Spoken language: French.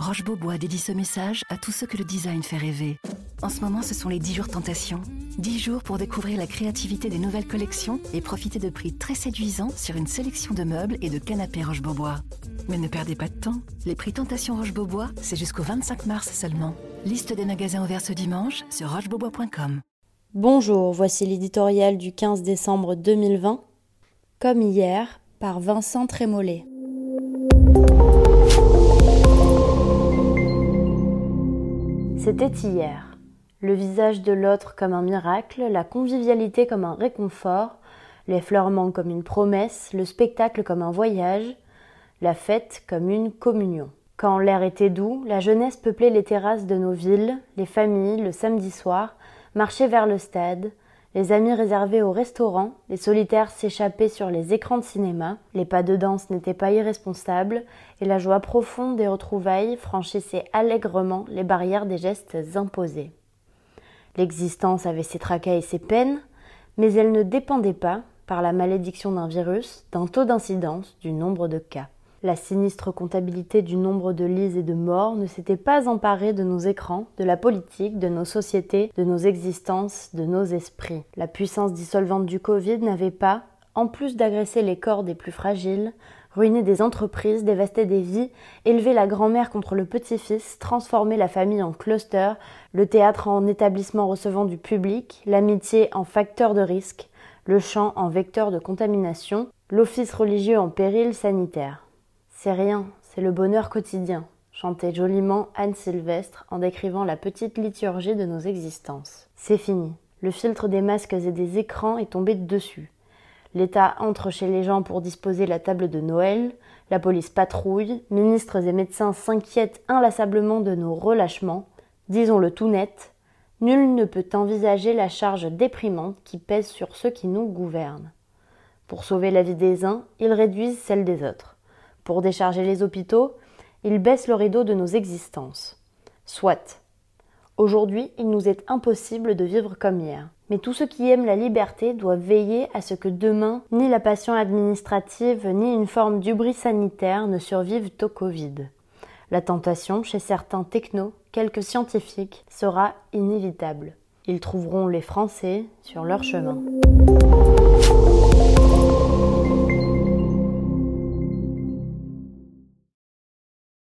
Roche Beaubois dédie ce message à tous ceux que le design fait rêver. En ce moment, ce sont les 10 jours tentation. 10 jours pour découvrir la créativité des nouvelles collections et profiter de prix très séduisants sur une sélection de meubles et de canapés Roche Beaubois. Mais ne perdez pas de temps. Les prix Tentation Roche Beaubois, c'est jusqu'au 25 mars seulement. Liste des magasins ouverts ce dimanche sur rochebeaubois.com. Bonjour, voici l'éditorial du 15 décembre 2020. Comme hier, par Vincent Trémollet. C'était hier. Le visage de l'autre comme un miracle, la convivialité comme un réconfort, l'effleurement comme une promesse, le spectacle comme un voyage, la fête comme une communion. Quand l'air était doux, la jeunesse peuplait les terrasses de nos villes, les familles, le samedi soir, marchaient vers le stade, les amis réservés au restaurant, les solitaires s'échappaient sur les écrans de cinéma, les pas de danse n'étaient pas irresponsables, et la joie profonde des retrouvailles franchissait allègrement les barrières des gestes imposés. L'existence avait ses tracas et ses peines, mais elle ne dépendait pas, par la malédiction d'un virus, d'un taux d'incidence, du nombre de cas. La sinistre comptabilité du nombre de lits et de morts ne s'était pas emparée de nos écrans, de la politique, de nos sociétés, de nos existences, de nos esprits. La puissance dissolvante du Covid n'avait pas, en plus d'agresser les corps des plus fragiles, ruiné des entreprises, dévasté des vies, élevé la grand-mère contre le petit-fils, transformé la famille en cluster, le théâtre en établissement recevant du public, l'amitié en facteur de risque, le chant en vecteur de contamination, l'office religieux en péril sanitaire. C'est rien, c'est le bonheur quotidien, chantait joliment Anne Sylvestre en décrivant la petite liturgie de nos existences. C'est fini. Le filtre des masques et des écrans est tombé dessus. L'État entre chez les gens pour disposer la table de Noël, la police patrouille, ministres et médecins s'inquiètent inlassablement de nos relâchements. Disons-le tout net, nul ne peut envisager la charge déprimante qui pèse sur ceux qui nous gouvernent. Pour sauver la vie des uns, ils réduisent celle des autres. Pour décharger les hôpitaux, ils baissent le rideau de nos existences. Soit. Aujourd'hui, il nous est impossible de vivre comme hier. Mais tous ceux qui aiment la liberté doivent veiller à ce que demain, ni la passion administrative, ni une forme d'ubris sanitaire ne survivent au Covid. La tentation, chez certains technos, quelques scientifiques, sera inévitable. Ils trouveront les Français sur leur chemin.